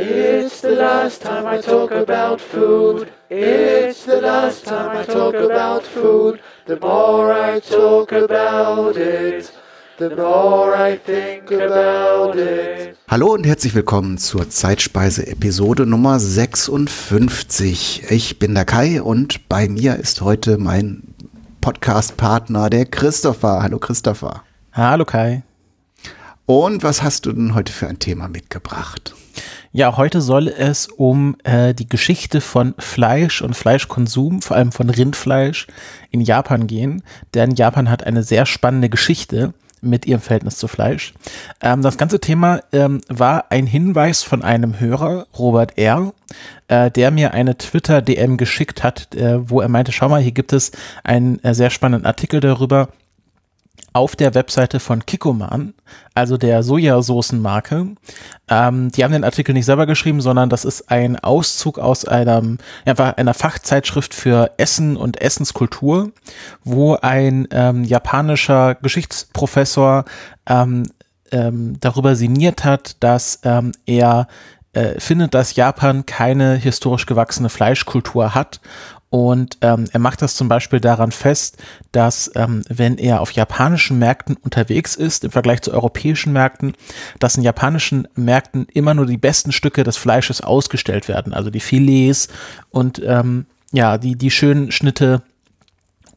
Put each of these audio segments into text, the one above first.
It's the last time I talk about food. It's the last time I talk about food. The more I talk about it, the more I think about it. Hallo und herzlich willkommen zur Zeitspeise Episode Nummer 56. Ich bin der Kai und bei mir ist heute mein Podcast-Partner, der Christopher. Hallo Christopher. Hallo Kai. Und was hast du denn heute für ein Thema mitgebracht? Ja, heute soll es um äh, die Geschichte von Fleisch und Fleischkonsum, vor allem von Rindfleisch in Japan gehen. Denn Japan hat eine sehr spannende Geschichte mit ihrem Verhältnis zu Fleisch. Ähm, das ganze Thema ähm, war ein Hinweis von einem Hörer, Robert R., äh, der mir eine Twitter-DM geschickt hat, äh, wo er meinte, schau mal, hier gibt es einen äh, sehr spannenden Artikel darüber, auf der Webseite von Kikoman, also der Sojasoßenmarke. Ähm, die haben den Artikel nicht selber geschrieben, sondern das ist ein Auszug aus einem, einfach einer Fachzeitschrift für Essen und Essenskultur, wo ein ähm, japanischer Geschichtsprofessor ähm, ähm, darüber sinniert hat, dass ähm, er äh, findet, dass Japan keine historisch gewachsene Fleischkultur hat und ähm, er macht das zum Beispiel daran fest, dass ähm, wenn er auf japanischen Märkten unterwegs ist, im Vergleich zu europäischen Märkten, dass in japanischen Märkten immer nur die besten Stücke des Fleisches ausgestellt werden, also die Filets und ähm, ja, die, die schönen Schnitte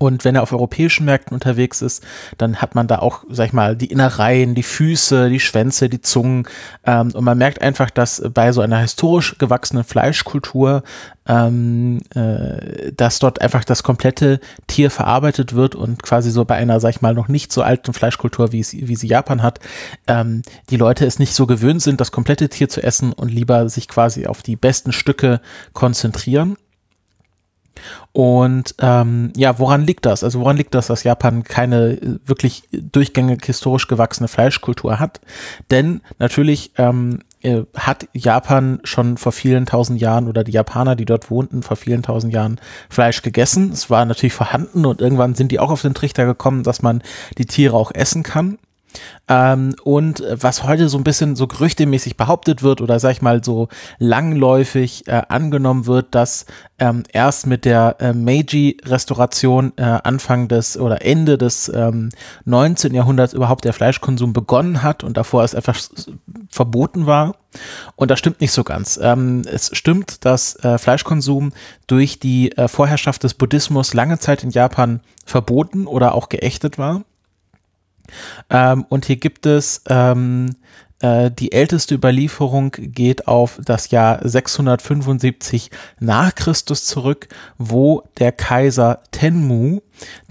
und wenn er auf europäischen Märkten unterwegs ist, dann hat man da auch, sag ich mal, die Innereien, die Füße, die Schwänze, die Zungen. Ähm, und man merkt einfach, dass bei so einer historisch gewachsenen Fleischkultur, ähm, äh, dass dort einfach das komplette Tier verarbeitet wird und quasi so bei einer, sag ich mal, noch nicht so alten Fleischkultur, wie, es, wie sie Japan hat, ähm, die Leute es nicht so gewöhnt sind, das komplette Tier zu essen und lieber sich quasi auf die besten Stücke konzentrieren. Und ähm, ja, woran liegt das? Also woran liegt das, dass Japan keine äh, wirklich durchgängig historisch gewachsene Fleischkultur hat? Denn natürlich ähm, äh, hat Japan schon vor vielen tausend Jahren oder die Japaner, die dort wohnten, vor vielen tausend Jahren Fleisch gegessen. Es war natürlich vorhanden und irgendwann sind die auch auf den Trichter gekommen, dass man die Tiere auch essen kann. Ähm, und was heute so ein bisschen so gerüchtemäßig behauptet wird oder sag ich mal so langläufig äh, angenommen wird, dass ähm, erst mit der äh, Meiji-Restauration äh, Anfang des oder Ende des ähm, 19. Jahrhunderts überhaupt der Fleischkonsum begonnen hat und davor es einfach verboten war. Und das stimmt nicht so ganz. Ähm, es stimmt, dass äh, Fleischkonsum durch die äh, Vorherrschaft des Buddhismus lange Zeit in Japan verboten oder auch geächtet war. Ähm, und hier gibt es ähm, äh, die älteste Überlieferung geht auf das Jahr 675 nach Christus zurück, wo der Kaiser Tenmu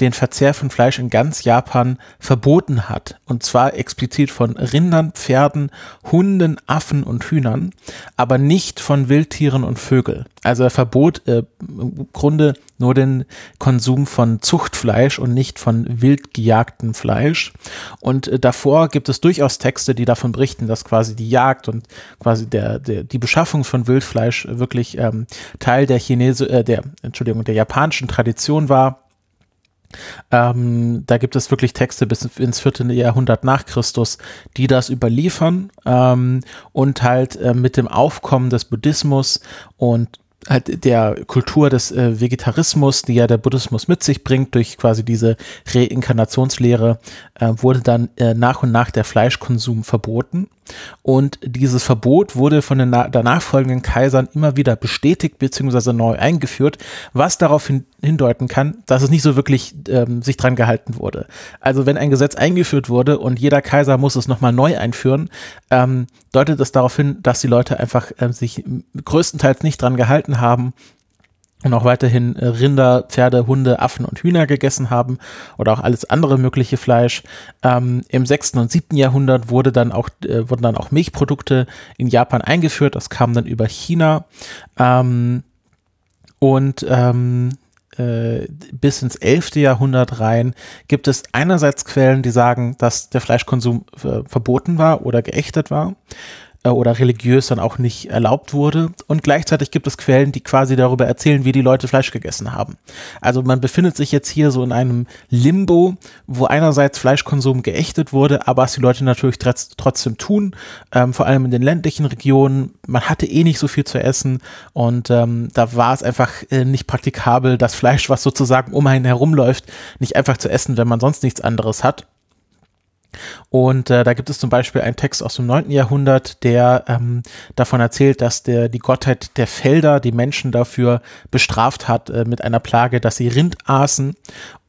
den Verzehr von Fleisch in ganz Japan verboten hat. Und zwar explizit von Rindern, Pferden, Hunden, Affen und Hühnern, aber nicht von Wildtieren und Vögeln. Also er verbot äh, im Grunde nur den Konsum von Zuchtfleisch und nicht von wild gejagtem Fleisch. Und äh, davor gibt es durchaus Texte, die davon berichten, dass quasi die Jagd und quasi der, der die Beschaffung von Wildfleisch wirklich ähm, Teil der Chinese, äh, der Entschuldigung, der japanischen Tradition war ähm, da gibt es wirklich Texte bis ins vierte Jahrhundert nach Christus, die das überliefern ähm, und halt äh, mit dem Aufkommen des Buddhismus und halt der Kultur des äh, Vegetarismus, die ja der Buddhismus mit sich bringt, durch quasi diese Reinkarnationslehre, äh, wurde dann äh, nach und nach der Fleischkonsum verboten. Und dieses Verbot wurde von den danach folgenden Kaisern immer wieder bestätigt bzw. neu eingeführt, was darauf hin, hindeuten kann, dass es nicht so wirklich ähm, sich dran gehalten wurde. Also wenn ein Gesetz eingeführt wurde und jeder Kaiser muss es nochmal neu einführen, ähm, deutet es darauf hin, dass die Leute einfach äh, sich größtenteils nicht dran gehalten haben und auch weiterhin äh, Rinder, Pferde, Hunde, Affen und Hühner gegessen haben oder auch alles andere mögliche Fleisch. Ähm, Im sechsten und siebten Jahrhundert wurde dann auch, äh, wurden dann auch Milchprodukte in Japan eingeführt. Das kam dann über China. Ähm, und ähm, äh, bis ins elfte Jahrhundert rein gibt es einerseits Quellen, die sagen, dass der Fleischkonsum äh, verboten war oder geächtet war. Äh, oder religiös dann auch nicht erlaubt wurde. Und gleichzeitig gibt es Quellen, die quasi darüber erzählen, wie die Leute Fleisch gegessen haben. Also man befindet sich jetzt hier so in einem Limbo, wo einerseits Fleischkonsum geächtet wurde, aber was die Leute natürlich trotzdem tun, ähm, vor allem in den ländlichen Regionen. Man hatte eh nicht so viel zu essen und ähm, da war es einfach äh, nicht praktikabel, das Fleisch, was sozusagen um einen herumläuft, nicht einfach zu essen, wenn man sonst nichts anderes hat. Und äh, da gibt es zum Beispiel einen Text aus dem 9. Jahrhundert, der ähm, davon erzählt, dass der, die Gottheit der Felder die Menschen dafür bestraft hat äh, mit einer Plage, dass sie Rind aßen.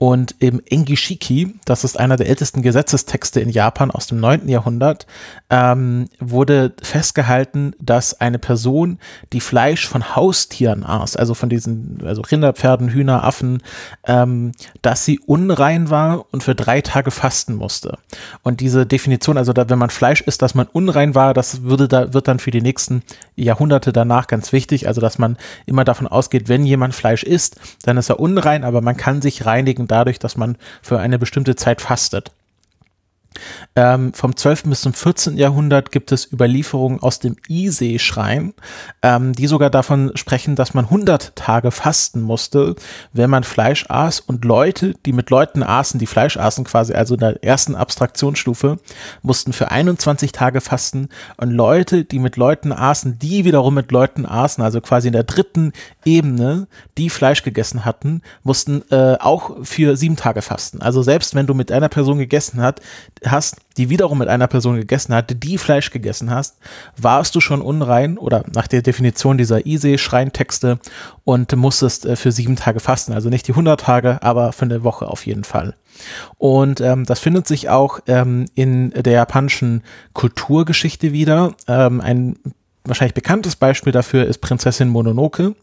Und im Engishiki, das ist einer der ältesten Gesetzestexte in Japan aus dem 9. Jahrhundert, ähm, wurde festgehalten, dass eine Person, die Fleisch von Haustieren aß, also von diesen, also Rinder, Hühner, Affen, ähm, dass sie unrein war und für drei Tage fasten musste. Und diese Definition, also da, wenn man Fleisch isst, dass man unrein war, das würde da, wird dann für die nächsten Jahrhunderte danach ganz wichtig. Also, dass man immer davon ausgeht, wenn jemand Fleisch isst, dann ist er unrein, aber man kann sich reinigen dadurch, dass man für eine bestimmte Zeit fastet. Ähm, vom 12. bis zum 14. Jahrhundert gibt es Überlieferungen aus dem Isee-Schrein, ähm, die sogar davon sprechen, dass man 100 Tage fasten musste, wenn man Fleisch aß und Leute, die mit Leuten aßen, die Fleisch aßen quasi, also in der ersten Abstraktionsstufe, mussten für 21 Tage fasten und Leute, die mit Leuten aßen, die wiederum mit Leuten aßen, also quasi in der dritten Ebene, die Fleisch gegessen hatten, mussten äh, auch für sieben Tage fasten. Also selbst wenn du mit einer Person gegessen hast, hast, die wiederum mit einer Person gegessen hatte, die Fleisch gegessen hast, warst du schon unrein oder nach der Definition dieser Ise-Schreintexte und musstest äh, für sieben Tage fasten. Also nicht die 100 Tage, aber für eine Woche auf jeden Fall. Und ähm, das findet sich auch ähm, in der japanischen Kulturgeschichte wieder. Ähm, ein wahrscheinlich bekanntes Beispiel dafür ist Prinzessin Mononoke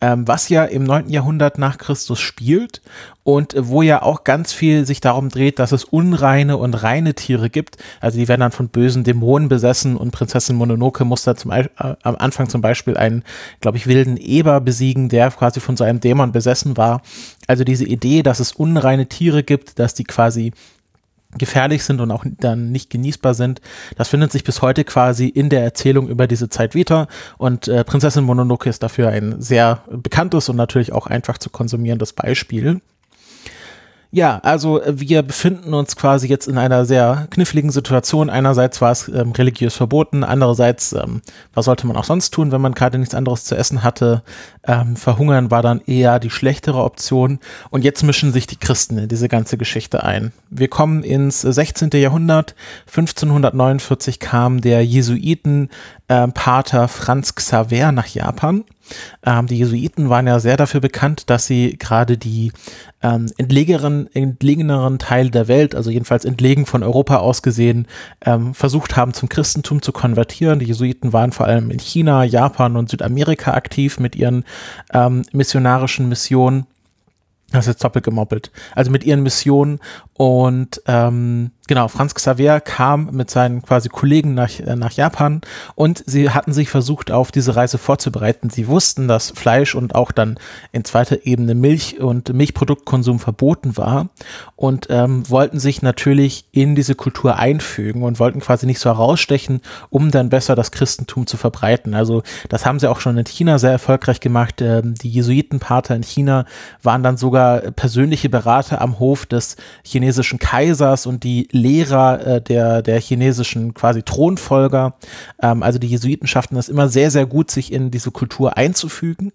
ähm, was ja im 9. Jahrhundert nach Christus spielt und wo ja auch ganz viel sich darum dreht, dass es unreine und reine Tiere gibt. Also die werden dann von bösen Dämonen besessen und Prinzessin Mononoke muss da zum, äh, am Anfang zum Beispiel einen, glaube ich, wilden Eber besiegen, der quasi von so einem Dämon besessen war. Also diese Idee, dass es unreine Tiere gibt, dass die quasi gefährlich sind und auch dann nicht genießbar sind. Das findet sich bis heute quasi in der Erzählung über diese Zeit wieder und äh, Prinzessin Mononoke ist dafür ein sehr bekanntes und natürlich auch einfach zu konsumierendes Beispiel. Ja, also äh, wir befinden uns quasi jetzt in einer sehr kniffligen Situation. Einerseits war es ähm, religiös verboten, andererseits, ähm, was sollte man auch sonst tun, wenn man gerade nichts anderes zu essen hatte? Ähm, verhungern war dann eher die schlechtere Option. Und jetzt mischen sich die Christen in diese ganze Geschichte ein. Wir kommen ins 16. Jahrhundert. 1549 kam der Jesuiten äh, Pater Franz Xaver nach Japan. Ähm, die Jesuiten waren ja sehr dafür bekannt, dass sie gerade die ähm, entlegeneren, entlegeneren Teile der Welt, also jedenfalls entlegen von Europa aus gesehen, ähm, versucht haben, zum Christentum zu konvertieren. Die Jesuiten waren vor allem in China, Japan und Südamerika aktiv mit ihren ähm, missionarischen Missionen. Das ist jetzt doppelt gemoppelt. Also mit ihren Missionen und ähm, genau, Franz Xavier kam mit seinen quasi Kollegen nach, äh, nach Japan und sie hatten sich versucht, auf diese Reise vorzubereiten. Sie wussten, dass Fleisch und auch dann in zweiter Ebene Milch und Milchproduktkonsum verboten war und ähm, wollten sich natürlich in diese Kultur einfügen und wollten quasi nicht so herausstechen, um dann besser das Christentum zu verbreiten. Also das haben sie auch schon in China sehr erfolgreich gemacht. Ähm, die Jesuitenpater in China waren dann sogar persönliche Berater am Hof des chinesischen Kaisers und die Lehrer äh, der, der chinesischen quasi Thronfolger. Ähm, also die Jesuiten schafften es immer sehr, sehr gut, sich in diese Kultur einzufügen.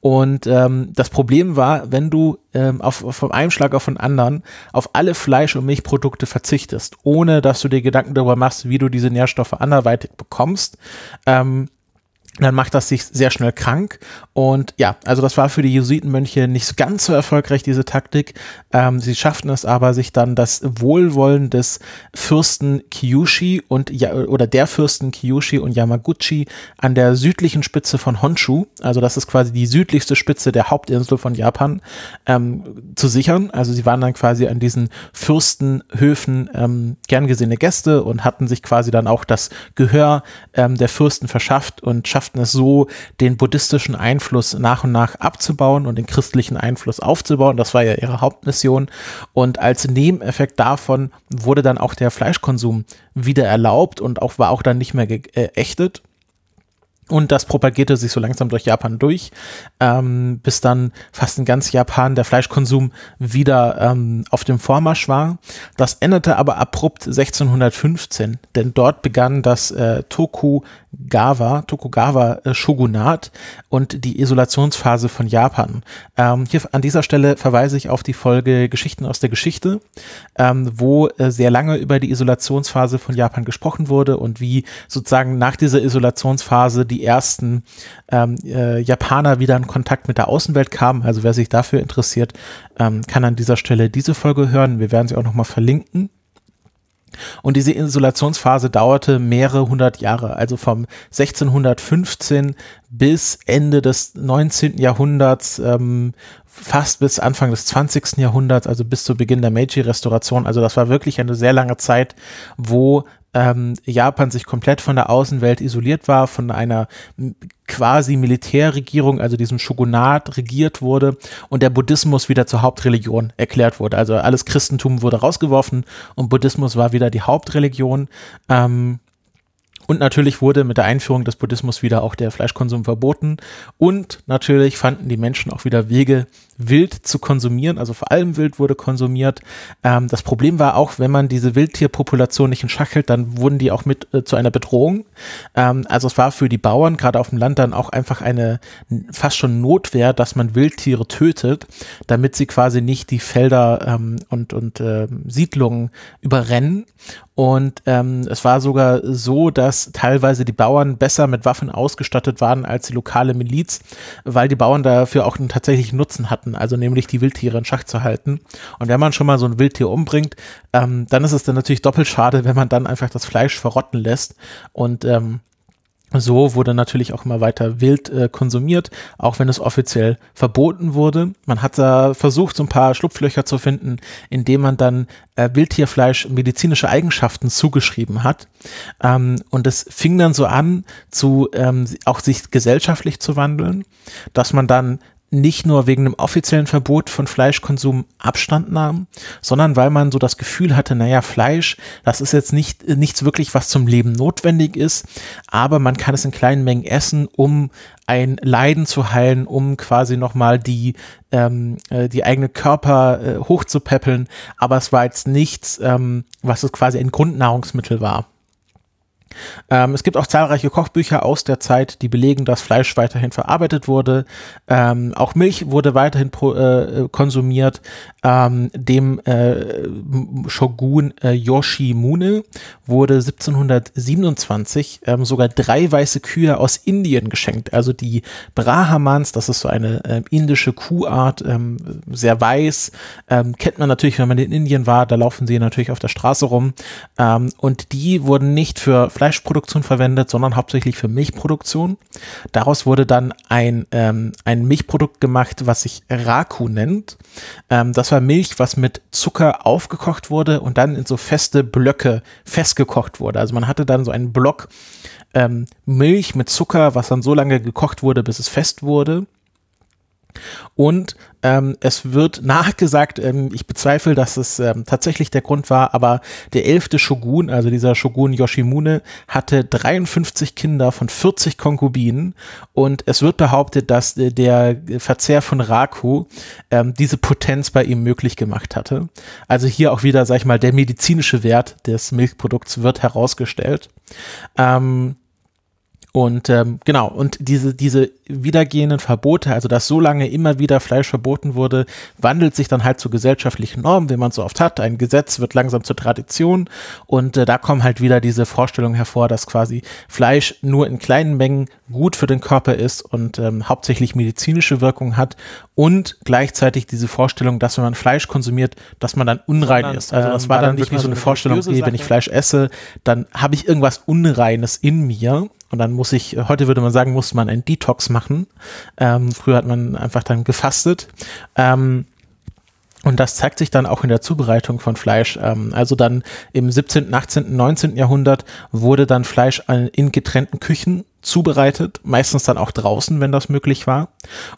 Und ähm, das Problem war, wenn du ähm, auf, vom einen Schlag auf den anderen auf alle Fleisch- und Milchprodukte verzichtest, ohne dass du dir Gedanken darüber machst, wie du diese Nährstoffe anderweitig bekommst, ähm, dann macht das sich sehr schnell krank. Und ja, also das war für die Jesuitenmönche nicht ganz so erfolgreich, diese Taktik. Ähm, sie schafften es aber, sich dann das Wohlwollen des Fürsten Kyushu und ja, oder der Fürsten Kyushu und Yamaguchi an der südlichen Spitze von Honshu, also das ist quasi die südlichste Spitze der Hauptinsel von Japan, ähm, zu sichern. Also sie waren dann quasi an diesen Fürstenhöfen ähm, gern gesehene Gäste und hatten sich quasi dann auch das Gehör ähm, der Fürsten verschafft und schafften schafften es so, den buddhistischen Einfluss nach und nach abzubauen und den christlichen Einfluss aufzubauen. Das war ja ihre Hauptmission. Und als Nebeneffekt davon wurde dann auch der Fleischkonsum wieder erlaubt und auch war auch dann nicht mehr geächtet. Und das propagierte sich so langsam durch Japan durch, ähm, bis dann fast in ganz Japan der Fleischkonsum wieder ähm, auf dem Vormarsch war. Das endete aber abrupt 1615, denn dort begann das äh, Tokugawa, Tokugawa äh, Shogunat und die Isolationsphase von Japan. Ähm, hier an dieser Stelle verweise ich auf die Folge Geschichten aus der Geschichte, ähm, wo äh, sehr lange über die Isolationsphase von Japan gesprochen wurde und wie sozusagen nach dieser Isolationsphase die die ersten ähm, äh, Japaner wieder in Kontakt mit der Außenwelt kamen. Also wer sich dafür interessiert, ähm, kann an dieser Stelle diese Folge hören. Wir werden sie auch nochmal verlinken. Und diese Isolationsphase dauerte mehrere hundert Jahre, also vom 1615 bis Ende des 19. Jahrhunderts, ähm, fast bis Anfang des 20. Jahrhunderts, also bis zu Beginn der Meiji-Restauration. Also das war wirklich eine sehr lange Zeit, wo ähm, Japan sich komplett von der Außenwelt isoliert war, von einer quasi Militärregierung, also diesem Shogunat regiert wurde und der Buddhismus wieder zur Hauptreligion erklärt wurde. Also alles Christentum wurde rausgeworfen und Buddhismus war wieder die Hauptreligion. Ähm, und natürlich wurde mit der Einführung des Buddhismus wieder auch der Fleischkonsum verboten. Und natürlich fanden die Menschen auch wieder Wege, wild zu konsumieren. Also vor allem Wild wurde konsumiert. Ähm, das Problem war auch, wenn man diese Wildtierpopulation nicht in Schach hält, dann wurden die auch mit äh, zu einer Bedrohung. Ähm, also es war für die Bauern, gerade auf dem Land, dann auch einfach eine fast schon Notwehr, dass man Wildtiere tötet, damit sie quasi nicht die Felder ähm, und, und äh, Siedlungen überrennen. Und ähm, es war sogar so, dass teilweise die Bauern besser mit Waffen ausgestattet waren als die lokale Miliz, weil die Bauern dafür auch einen tatsächlichen Nutzen hatten, also nämlich die Wildtiere in Schach zu halten. Und wenn man schon mal so ein Wildtier umbringt, ähm, dann ist es dann natürlich doppelt schade, wenn man dann einfach das Fleisch verrotten lässt. Und ähm, so wurde natürlich auch immer weiter wild äh, konsumiert, auch wenn es offiziell verboten wurde. Man hat da versucht, so ein paar Schlupflöcher zu finden, indem man dann äh, Wildtierfleisch medizinische Eigenschaften zugeschrieben hat. Ähm, und es fing dann so an, zu ähm, auch sich gesellschaftlich zu wandeln, dass man dann nicht nur wegen einem offiziellen Verbot von Fleischkonsum Abstand nahm, sondern weil man so das Gefühl hatte, naja, Fleisch, das ist jetzt nicht, nichts wirklich, was zum Leben notwendig ist, aber man kann es in kleinen Mengen essen, um ein Leiden zu heilen, um quasi nochmal die, ähm, äh, die eigene Körper äh, hochzupäppeln, aber es war jetzt nichts, ähm, was es quasi ein Grundnahrungsmittel war. Ähm, es gibt auch zahlreiche Kochbücher aus der Zeit, die belegen, dass Fleisch weiterhin verarbeitet wurde. Ähm, auch Milch wurde weiterhin pro, äh, konsumiert. Ähm, dem äh, Shogun äh, Yoshimune wurde 1727 ähm, sogar drei weiße Kühe aus Indien geschenkt. Also die Brahmans, das ist so eine äh, indische Kuhart, ähm, sehr weiß. Ähm, kennt man natürlich, wenn man in Indien war, da laufen sie natürlich auf der Straße rum. und die wurden nicht für Fleischproduktion verwendet, sondern hauptsächlich für Milchproduktion. Daraus wurde dann ein, ähm, ein Milchprodukt gemacht, was sich Raku nennt. Ähm, das war Milch, was mit Zucker aufgekocht wurde und dann in so feste Blöcke festgekocht wurde. Also man hatte dann so einen Block ähm, Milch mit Zucker, was dann so lange gekocht wurde, bis es fest wurde. Und ähm, es wird nachgesagt, ähm, ich bezweifle, dass es ähm, tatsächlich der Grund war, aber der elfte Shogun, also dieser Shogun Yoshimune, hatte 53 Kinder von 40 Konkubinen und es wird behauptet, dass äh, der Verzehr von Raku ähm, diese Potenz bei ihm möglich gemacht hatte. Also hier auch wieder, sag ich mal, der medizinische Wert des Milchprodukts wird herausgestellt. Ähm, und ähm, genau, und diese, diese wiedergehenden Verbote, also dass so lange immer wieder Fleisch verboten wurde, wandelt sich dann halt zu gesellschaftlichen Normen, wie man so oft hat. Ein Gesetz wird langsam zur Tradition und äh, da kommen halt wieder diese Vorstellungen hervor, dass quasi Fleisch nur in kleinen Mengen gut für den Körper ist und ähm, hauptsächlich medizinische Wirkung hat und gleichzeitig diese Vorstellung, dass wenn man Fleisch konsumiert, dass man dann unrein Sondern, ist. Also das ähm, war dann wirklich so eine Vorstellung, okay, wenn ich Fleisch esse, dann habe ich irgendwas Unreines in mir und dann muss ich, heute würde man sagen, muss man einen Detox machen. Ähm, früher hat man einfach dann gefastet. Ähm, und das zeigt sich dann auch in der Zubereitung von Fleisch. Ähm, also dann im 17., 18., 19. Jahrhundert wurde dann Fleisch in getrennten Küchen zubereitet, meistens dann auch draußen, wenn das möglich war.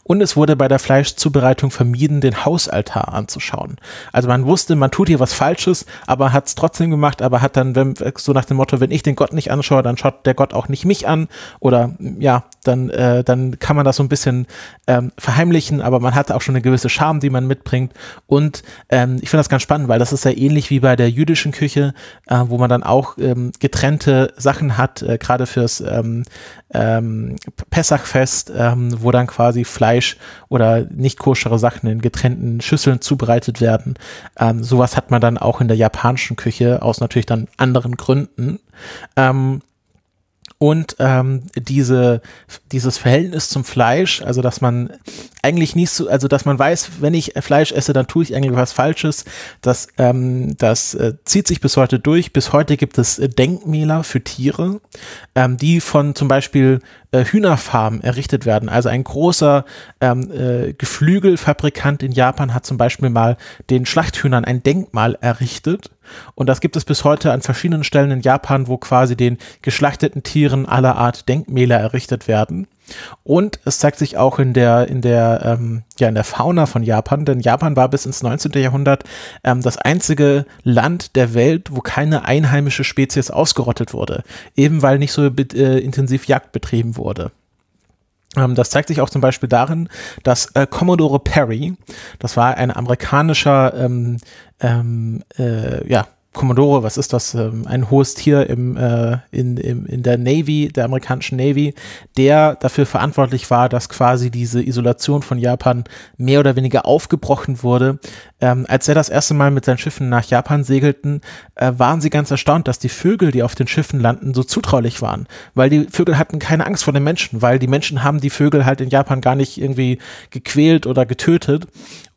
Und es wurde bei der Fleischzubereitung vermieden, den Hausaltar anzuschauen. Also man wusste, man tut hier was Falsches, aber hat es trotzdem gemacht, aber hat dann, wenn, so nach dem Motto, wenn ich den Gott nicht anschaue, dann schaut der Gott auch nicht mich an. Oder ja, dann, äh, dann kann man das so ein bisschen ähm, verheimlichen, aber man hat auch schon eine gewisse Scham, die man mitbringt. Und ähm, ich finde das ganz spannend, weil das ist ja ähnlich wie bei der jüdischen Küche, äh, wo man dann auch ähm, getrennte Sachen hat, äh, gerade fürs ähm, ähm, Pessachfest, ähm, wo dann quasi Fleisch oder nicht koschere Sachen in getrennten Schüsseln zubereitet werden. Ähm, sowas hat man dann auch in der japanischen Küche aus natürlich dann anderen Gründen. Ähm, und ähm, diese dieses Verhältnis zum Fleisch, also dass man eigentlich nicht so, also dass man weiß, wenn ich Fleisch esse, dann tue ich eigentlich was Falsches. Das ähm, das äh, zieht sich bis heute durch. Bis heute gibt es äh, Denkmäler für Tiere, ähm, die von zum Beispiel äh, Hühnerfarmen errichtet werden. Also ein großer ähm, äh, Geflügelfabrikant in Japan hat zum Beispiel mal den Schlachthühnern ein Denkmal errichtet und das gibt es bis heute an verschiedenen Stellen in Japan, wo quasi den geschlachteten Tieren aller Art Denkmäler errichtet werden. Und es zeigt sich auch in der, in der, ähm, ja, in der Fauna von Japan, denn Japan war bis ins 19. Jahrhundert ähm, das einzige Land der Welt, wo keine einheimische Spezies ausgerottet wurde, eben weil nicht so äh, intensiv Jagd betrieben wurde. Ähm, das zeigt sich auch zum Beispiel darin, dass äh, Commodore Perry, das war ein amerikanischer ähm, ähm, äh, ja, Commodore, was ist das? Ähm, ein hohes Tier im, äh, in, im, in der Navy, der amerikanischen Navy, der dafür verantwortlich war, dass quasi diese Isolation von Japan mehr oder weniger aufgebrochen wurde. Ähm, als er das erste Mal mit seinen Schiffen nach Japan segelten, äh, waren sie ganz erstaunt, dass die Vögel, die auf den Schiffen landen, so zutraulich waren. Weil die Vögel hatten keine Angst vor den Menschen, weil die Menschen haben die Vögel halt in Japan gar nicht irgendwie gequält oder getötet.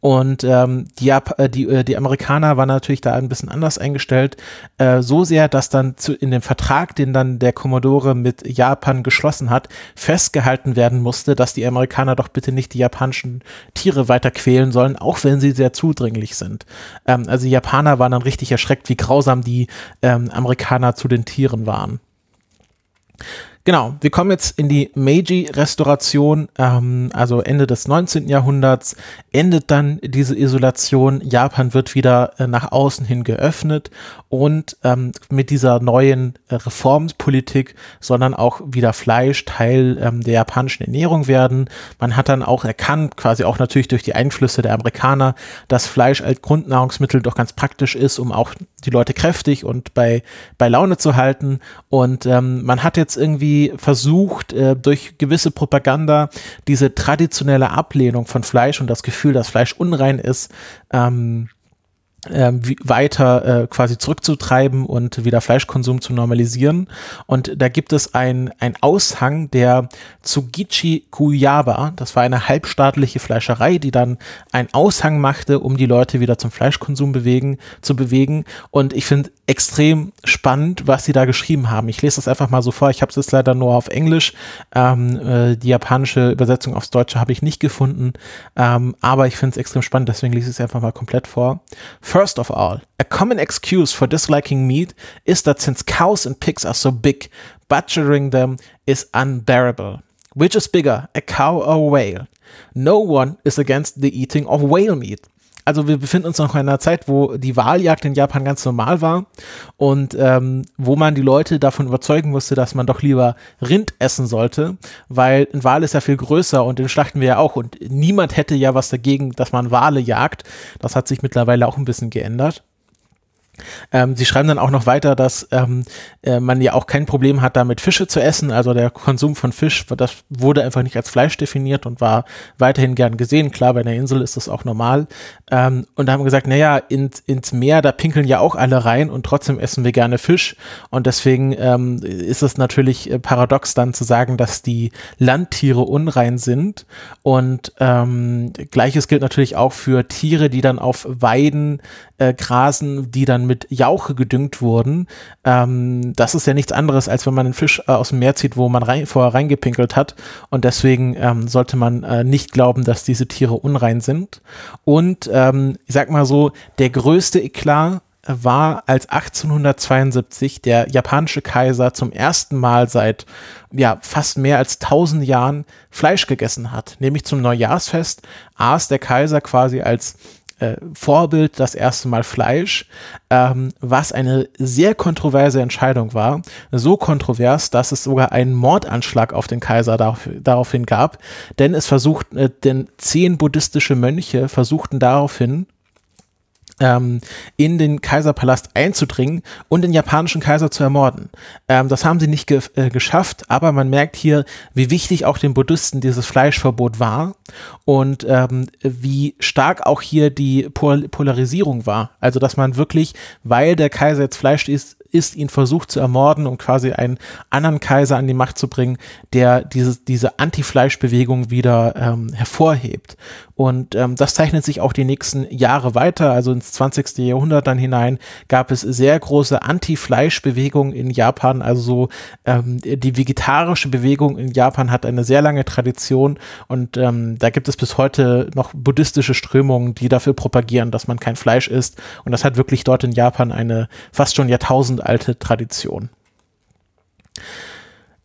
Und ähm, die, äh, die, äh, die Amerikaner waren natürlich da ein bisschen anders eingestellt, äh, so sehr, dass dann zu, in dem Vertrag, den dann der Commodore mit Japan geschlossen hat, festgehalten werden musste, dass die Amerikaner doch bitte nicht die japanischen Tiere weiter quälen sollen, auch wenn sie sehr zudringlich sind. Ähm, also die Japaner waren dann richtig erschreckt, wie grausam die ähm, Amerikaner zu den Tieren waren. Genau, wir kommen jetzt in die Meiji-Restauration, ähm, also Ende des 19. Jahrhunderts, endet dann diese Isolation. Japan wird wieder äh, nach außen hin geöffnet und ähm, mit dieser neuen äh, Reformpolitik soll dann auch wieder Fleisch Teil ähm, der japanischen Ernährung werden. Man hat dann auch erkannt, quasi auch natürlich durch die Einflüsse der Amerikaner, dass Fleisch als Grundnahrungsmittel doch ganz praktisch ist, um auch die Leute kräftig und bei, bei Laune zu halten. Und ähm, man hat jetzt irgendwie versucht, äh, durch gewisse Propaganda diese traditionelle Ablehnung von Fleisch und das Gefühl, dass Fleisch unrein ist, ähm, ähm, weiter äh, quasi zurückzutreiben und wieder Fleischkonsum zu normalisieren. Und da gibt es ein, ein Aushang der Tsugichi Kuyaba, das war eine halbstaatliche Fleischerei, die dann einen Aushang machte, um die Leute wieder zum Fleischkonsum bewegen, zu bewegen. Und ich finde extrem spannend, was sie da geschrieben haben. Ich lese das einfach mal so vor. Ich habe es jetzt leider nur auf Englisch. Ähm, äh, die japanische Übersetzung aufs Deutsche habe ich nicht gefunden. Ähm, aber ich finde es extrem spannend, deswegen lese ich es einfach mal komplett vor. First of all, a common excuse for disliking meat is that since cows and pigs are so big, butchering them is unbearable. Which is bigger, a cow or a whale? No one is against the eating of whale meat also wir befinden uns noch in einer Zeit, wo die Wahljagd in Japan ganz normal war und ähm, wo man die Leute davon überzeugen musste, dass man doch lieber Rind essen sollte, weil ein Wal ist ja viel größer und den schlachten wir ja auch und niemand hätte ja was dagegen, dass man Wale jagt. Das hat sich mittlerweile auch ein bisschen geändert. Ähm, sie schreiben dann auch noch weiter, dass ähm, äh, man ja auch kein Problem hat, damit Fische zu essen. Also der Konsum von Fisch, das wurde einfach nicht als Fleisch definiert und war weiterhin gern gesehen. Klar, bei einer Insel ist das auch normal. Ähm, und haben gesagt, naja, ins, ins Meer, da pinkeln ja auch alle rein und trotzdem essen wir gerne Fisch. Und deswegen ähm, ist es natürlich äh, paradox dann zu sagen, dass die Landtiere unrein sind. Und ähm, gleiches gilt natürlich auch für Tiere, die dann auf Weiden äh, grasen, die dann mit Jauche gedüngt wurden. Ähm, das ist ja nichts anderes, als wenn man einen Fisch äh, aus dem Meer zieht, wo man rein, vorher reingepinkelt hat. Und deswegen ähm, sollte man äh, nicht glauben, dass diese Tiere unrein sind. Und ähm, ich sag mal so, der größte Eklat war, als 1872 der japanische Kaiser zum ersten Mal seit ja fast mehr als 1000 Jahren Fleisch gegessen hat. Nämlich zum Neujahrsfest aß der Kaiser quasi als äh, Vorbild das erste Mal Fleisch, ähm, was eine sehr kontroverse Entscheidung war. So kontrovers, dass es sogar einen Mordanschlag auf den Kaiser darauf, daraufhin gab, denn es versuchten, äh, denn zehn buddhistische Mönche versuchten daraufhin, ähm, in den Kaiserpalast einzudringen und den japanischen Kaiser zu ermorden. Ähm, das haben sie nicht ge äh, geschafft, aber man merkt hier, wie wichtig auch den Buddhisten dieses Fleischverbot war und ähm, wie stark auch hier die Pol Polarisierung war. Also, dass man wirklich, weil der Kaiser jetzt Fleisch isst, ist, ihn versucht zu ermorden und quasi einen anderen Kaiser an die Macht zu bringen, der diese, diese Anti-Fleisch-Bewegung wieder ähm, hervorhebt. Und ähm, das zeichnet sich auch die nächsten Jahre weiter. Also ins 20. Jahrhundert dann hinein gab es sehr große Anti-Fleisch-Bewegungen in Japan. Also so ähm, die vegetarische Bewegung in Japan hat eine sehr lange Tradition und ähm, da gibt es bis heute noch buddhistische Strömungen, die dafür propagieren, dass man kein Fleisch isst. Und das hat wirklich dort in Japan eine fast schon jahrtausendalte Tradition.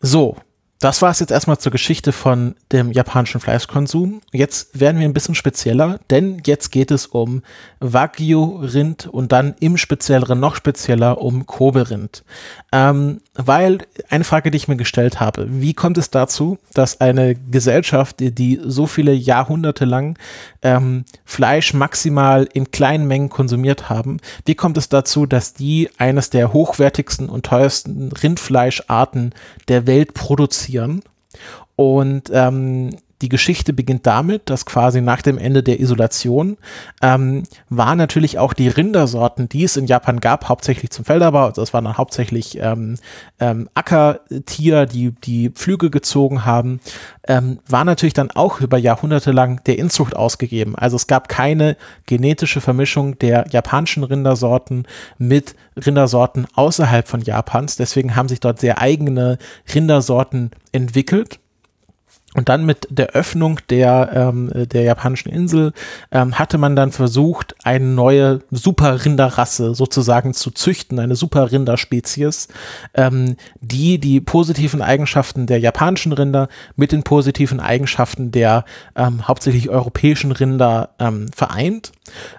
So, das war es jetzt erstmal zur Geschichte von dem japanischen Fleischkonsum. Jetzt werden wir ein bisschen spezieller, denn jetzt geht es um Wagyu-Rind und dann im Spezielleren noch spezieller um Kobe-Rind. Ähm, weil eine Frage, die ich mir gestellt habe, wie kommt es dazu, dass eine Gesellschaft, die, so viele Jahrhunderte lang ähm, Fleisch maximal in kleinen Mengen konsumiert haben, wie kommt es dazu, dass die eines der hochwertigsten und teuersten Rindfleischarten der Welt produzieren? Und ähm, die Geschichte beginnt damit, dass quasi nach dem Ende der Isolation ähm, waren natürlich auch die Rindersorten, die es in Japan gab, hauptsächlich zum Felderbau, also das waren dann hauptsächlich ähm, ähm, Ackertier, die die Pflüge gezogen haben, ähm, war natürlich dann auch über Jahrhunderte lang der Inzucht ausgegeben. Also es gab keine genetische Vermischung der japanischen Rindersorten mit Rindersorten außerhalb von Japans. Deswegen haben sich dort sehr eigene Rindersorten entwickelt und dann mit der Öffnung der, ähm, der japanischen Insel ähm, hatte man dann versucht, eine neue Superrinderrasse sozusagen zu züchten, eine Superrinderspezies, ähm, die die positiven Eigenschaften der japanischen Rinder mit den positiven Eigenschaften der ähm, hauptsächlich europäischen Rinder ähm, vereint.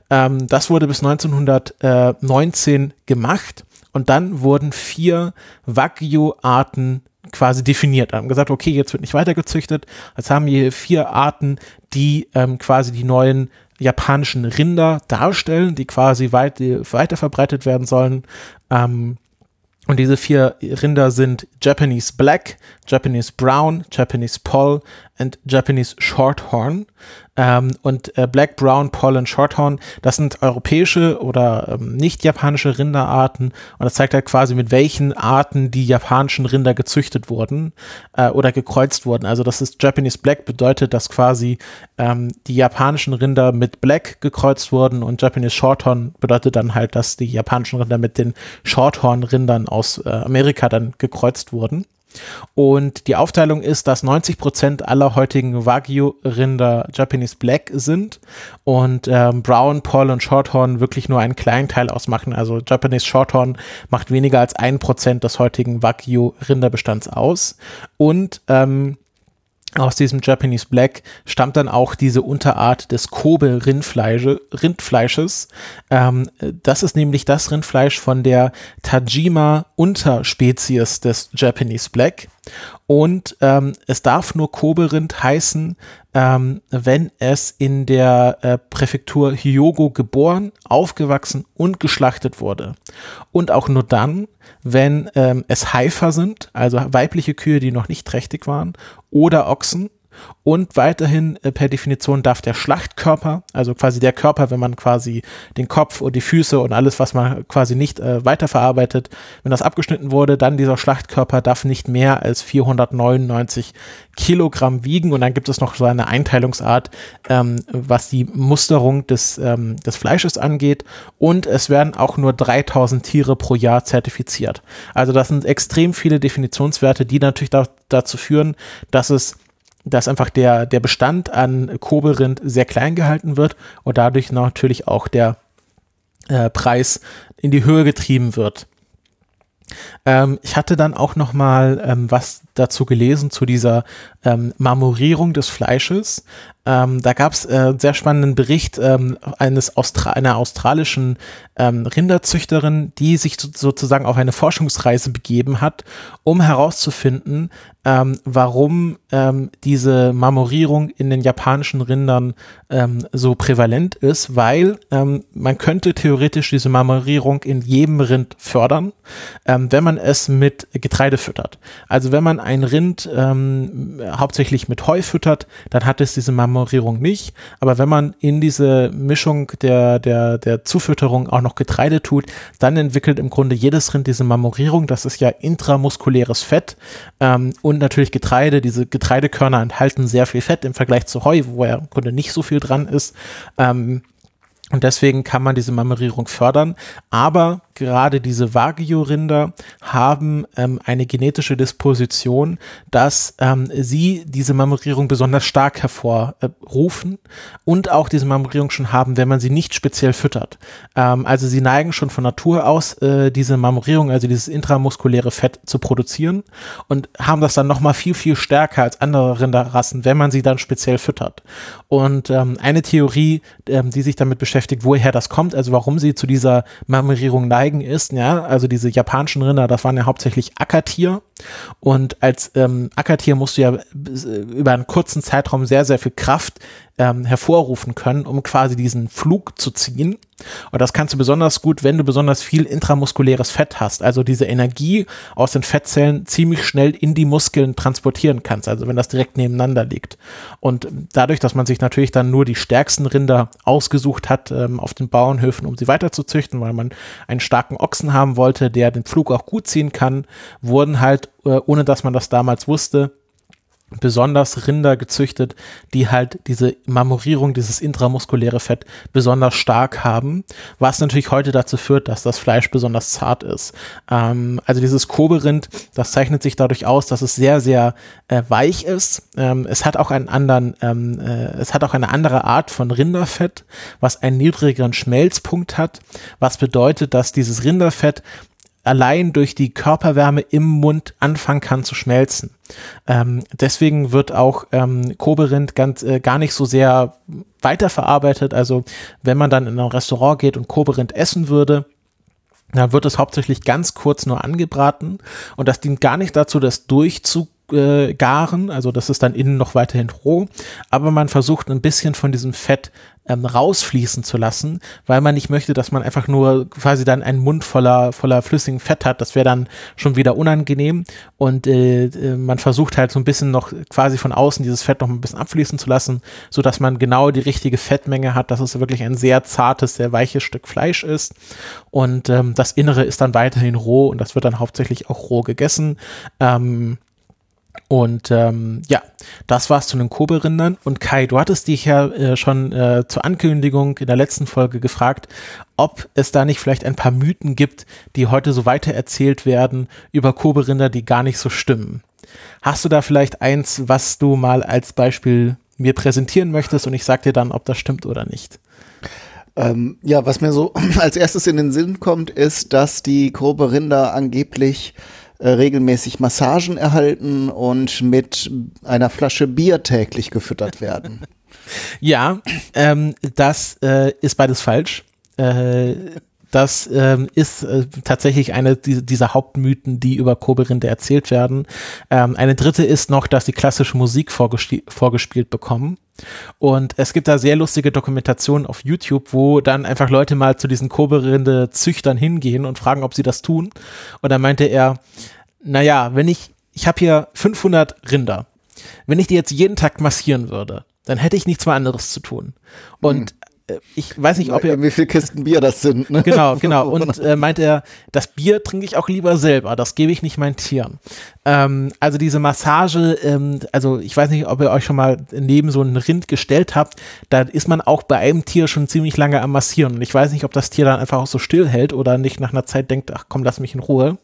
Ähm, das wurde bis 1919 gemacht. Und dann wurden vier Wagyu-Arten quasi definiert. Haben gesagt, okay, jetzt wird nicht weiter gezüchtet. Jetzt haben wir vier Arten, die ähm, quasi die neuen japanischen Rinder darstellen, die quasi weit, weiter verbreitet werden sollen. Ähm, und diese vier Rinder sind Japanese Black, Japanese Brown, Japanese Poll und Japanese Shorthorn. Ähm, und äh, Black, Brown, Poll und Shorthorn, das sind europäische oder ähm, nicht japanische Rinderarten. Und das zeigt halt quasi, mit welchen Arten die japanischen Rinder gezüchtet wurden äh, oder gekreuzt wurden. Also das ist Japanese Black, bedeutet, dass quasi ähm, die japanischen Rinder mit Black gekreuzt wurden und Japanese Shorthorn bedeutet dann halt, dass die japanischen Rinder mit den Shorthorn-Rindern aus äh, Amerika dann gekreuzt wurden. Und die Aufteilung ist, dass 90 Prozent aller heutigen Wagyu-Rinder Japanese Black sind und ähm, Brown, Paul und Shorthorn wirklich nur einen kleinen Teil ausmachen. Also Japanese Shorthorn macht weniger als ein Prozent des heutigen Wagyu-Rinderbestands aus. Und ähm, aus diesem Japanese Black stammt dann auch diese Unterart des Kobe Rindfleische, Rindfleisches. Ähm, das ist nämlich das Rindfleisch von der Tajima Unterspezies des Japanese Black. Und ähm, es darf nur Kobe-Rind heißen, ähm, wenn es in der äh, Präfektur Hyogo geboren, aufgewachsen und geschlachtet wurde. Und auch nur dann, wenn ähm, es Haifer sind, also weibliche Kühe, die noch nicht trächtig waren, oder Ochsen, und weiterhin äh, per Definition darf der Schlachtkörper, also quasi der Körper, wenn man quasi den Kopf und die Füße und alles, was man quasi nicht äh, weiterverarbeitet, wenn das abgeschnitten wurde, dann dieser Schlachtkörper darf nicht mehr als 499 Kilogramm wiegen. Und dann gibt es noch so eine Einteilungsart, ähm, was die Musterung des, ähm, des Fleisches angeht. Und es werden auch nur 3000 Tiere pro Jahr zertifiziert. Also das sind extrem viele Definitionswerte, die natürlich da, dazu führen, dass es dass einfach der, der Bestand an Kobelrind sehr klein gehalten wird und dadurch natürlich auch der äh, Preis in die Höhe getrieben wird. Ähm, ich hatte dann auch noch mal ähm, was dazu gelesen zu dieser ähm, Marmorierung des Fleisches. Ähm, da gab es äh, einen sehr spannenden Bericht ähm, eines Austra einer australischen ähm, Rinderzüchterin, die sich so, sozusagen auf eine Forschungsreise begeben hat, um herauszufinden, ähm, warum ähm, diese Marmorierung in den japanischen Rindern ähm, so prävalent ist, weil ähm, man könnte theoretisch diese Marmorierung in jedem Rind fördern, ähm, wenn man es mit Getreide füttert. Also wenn man ein Rind ähm, hauptsächlich mit Heu füttert, dann hat es diese Marmorierung nicht. Aber wenn man in diese Mischung der, der, der Zufütterung auch noch Getreide tut, dann entwickelt im Grunde jedes Rind diese Marmorierung. Das ist ja intramuskuläres Fett. Ähm, und natürlich Getreide. Diese Getreidekörner enthalten sehr viel Fett im Vergleich zu Heu, wo ja im Grunde nicht so viel dran ist. Ähm, und deswegen kann man diese Marmorierung fördern. Aber gerade diese Wagyu-Rinder haben ähm, eine genetische Disposition, dass ähm, sie diese Marmorierung besonders stark hervorrufen und auch diese Marmorierung schon haben, wenn man sie nicht speziell füttert. Ähm, also sie neigen schon von Natur aus, äh, diese Marmorierung, also dieses intramuskuläre Fett zu produzieren und haben das dann nochmal viel, viel stärker als andere Rinderrassen, wenn man sie dann speziell füttert. Und ähm, eine Theorie, ähm, die sich damit beschäftigt, woher das kommt, also warum sie zu dieser Marmorierung neigen, zeigen ist, ja, also diese japanischen Rinder, das waren ja hauptsächlich Ackertier. Und als ähm, Ackertier musst du ja äh, über einen kurzen Zeitraum sehr, sehr viel Kraft ähm, hervorrufen können, um quasi diesen Flug zu ziehen. Und das kannst du besonders gut, wenn du besonders viel intramuskuläres Fett hast, also diese Energie aus den Fettzellen ziemlich schnell in die Muskeln transportieren kannst, also wenn das direkt nebeneinander liegt. Und dadurch, dass man sich natürlich dann nur die stärksten Rinder ausgesucht hat ähm, auf den Bauernhöfen, um sie weiterzuzüchten, weil man einen starken Ochsen haben wollte, der den Flug auch gut ziehen kann, wurden halt, ohne dass man das damals wusste, besonders Rinder gezüchtet, die halt diese Marmorierung, dieses intramuskuläre Fett besonders stark haben, was natürlich heute dazu führt, dass das Fleisch besonders zart ist. Ähm, also dieses Kobe-Rind, das zeichnet sich dadurch aus, dass es sehr, sehr äh, weich ist. Ähm, es hat auch einen anderen, ähm, äh, es hat auch eine andere Art von Rinderfett, was einen niedrigeren Schmelzpunkt hat, was bedeutet, dass dieses Rinderfett allein durch die Körperwärme im Mund anfangen kann zu schmelzen. Ähm, deswegen wird auch ähm, Koberind ganz äh, gar nicht so sehr weiterverarbeitet. Also wenn man dann in ein Restaurant geht und Koberind essen würde, dann wird es hauptsächlich ganz kurz nur angebraten und das dient gar nicht dazu, das durchzugaren, also das ist dann innen noch weiterhin roh, aber man versucht ein bisschen von diesem Fett ähm, rausfließen zu lassen, weil man nicht möchte, dass man einfach nur quasi dann einen Mund voller, voller flüssigen Fett hat. Das wäre dann schon wieder unangenehm. Und äh, äh, man versucht halt so ein bisschen noch quasi von außen dieses Fett noch ein bisschen abfließen zu lassen, so dass man genau die richtige Fettmenge hat, dass es wirklich ein sehr zartes, sehr weiches Stück Fleisch ist. Und ähm, das Innere ist dann weiterhin roh und das wird dann hauptsächlich auch roh gegessen. Ähm, und ähm, ja, das war's zu den Kobe-Rindern. Und Kai, du hattest dich ja äh, schon äh, zur Ankündigung in der letzten Folge gefragt, ob es da nicht vielleicht ein paar Mythen gibt, die heute so weitererzählt werden über Kobe-Rinder, die gar nicht so stimmen. Hast du da vielleicht eins, was du mal als Beispiel mir präsentieren möchtest und ich sag dir dann, ob das stimmt oder nicht? Ähm, ja, was mir so als erstes in den Sinn kommt, ist, dass die Kobe-Rinder angeblich äh, regelmäßig Massagen erhalten und mit einer Flasche Bier täglich gefüttert werden. Ja, ähm, das äh, ist beides falsch. Äh, das ähm, ist äh, tatsächlich eine dieser Hauptmythen, die über Koberinde erzählt werden. Ähm, eine dritte ist noch, dass sie klassische Musik vorgespielt bekommen. Und es gibt da sehr lustige Dokumentationen auf YouTube, wo dann einfach Leute mal zu diesen Koberinde-Züchtern hingehen und fragen, ob sie das tun. Und dann meinte er, naja, wenn ich, ich habe hier 500 Rinder. Wenn ich die jetzt jeden Tag massieren würde, dann hätte ich nichts mehr anderes zu tun. Und hm ich weiß nicht, ob er. Wie viele Kisten Bier das sind, ne? Genau, genau. Und äh, meint er, das Bier trinke ich auch lieber selber, das gebe ich nicht meinen Tieren. Ähm, also diese Massage, ähm, also ich weiß nicht, ob ihr euch schon mal neben so einen Rind gestellt habt, da ist man auch bei einem Tier schon ziemlich lange am Massieren. Und ich weiß nicht, ob das Tier dann einfach auch so still hält oder nicht nach einer Zeit denkt, ach komm, lass mich in Ruhe.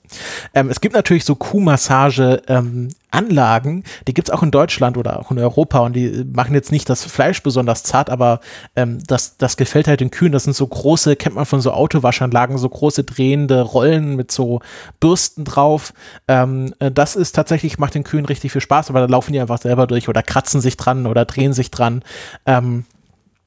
Ähm, es gibt natürlich so Kuhmassage ähm, Anlagen, die gibt's auch in Deutschland oder auch in Europa und die machen jetzt nicht das Fleisch besonders zart, aber ähm, das, das gefällt halt den Kühen. Das sind so große, kennt man von so Autowaschanlagen, so große drehende Rollen mit so Bürsten drauf. Ähm, äh, das ist tatsächlich, macht den Kühen richtig viel Spaß, aber da laufen die einfach selber durch oder kratzen sich dran oder drehen sich dran. Ähm,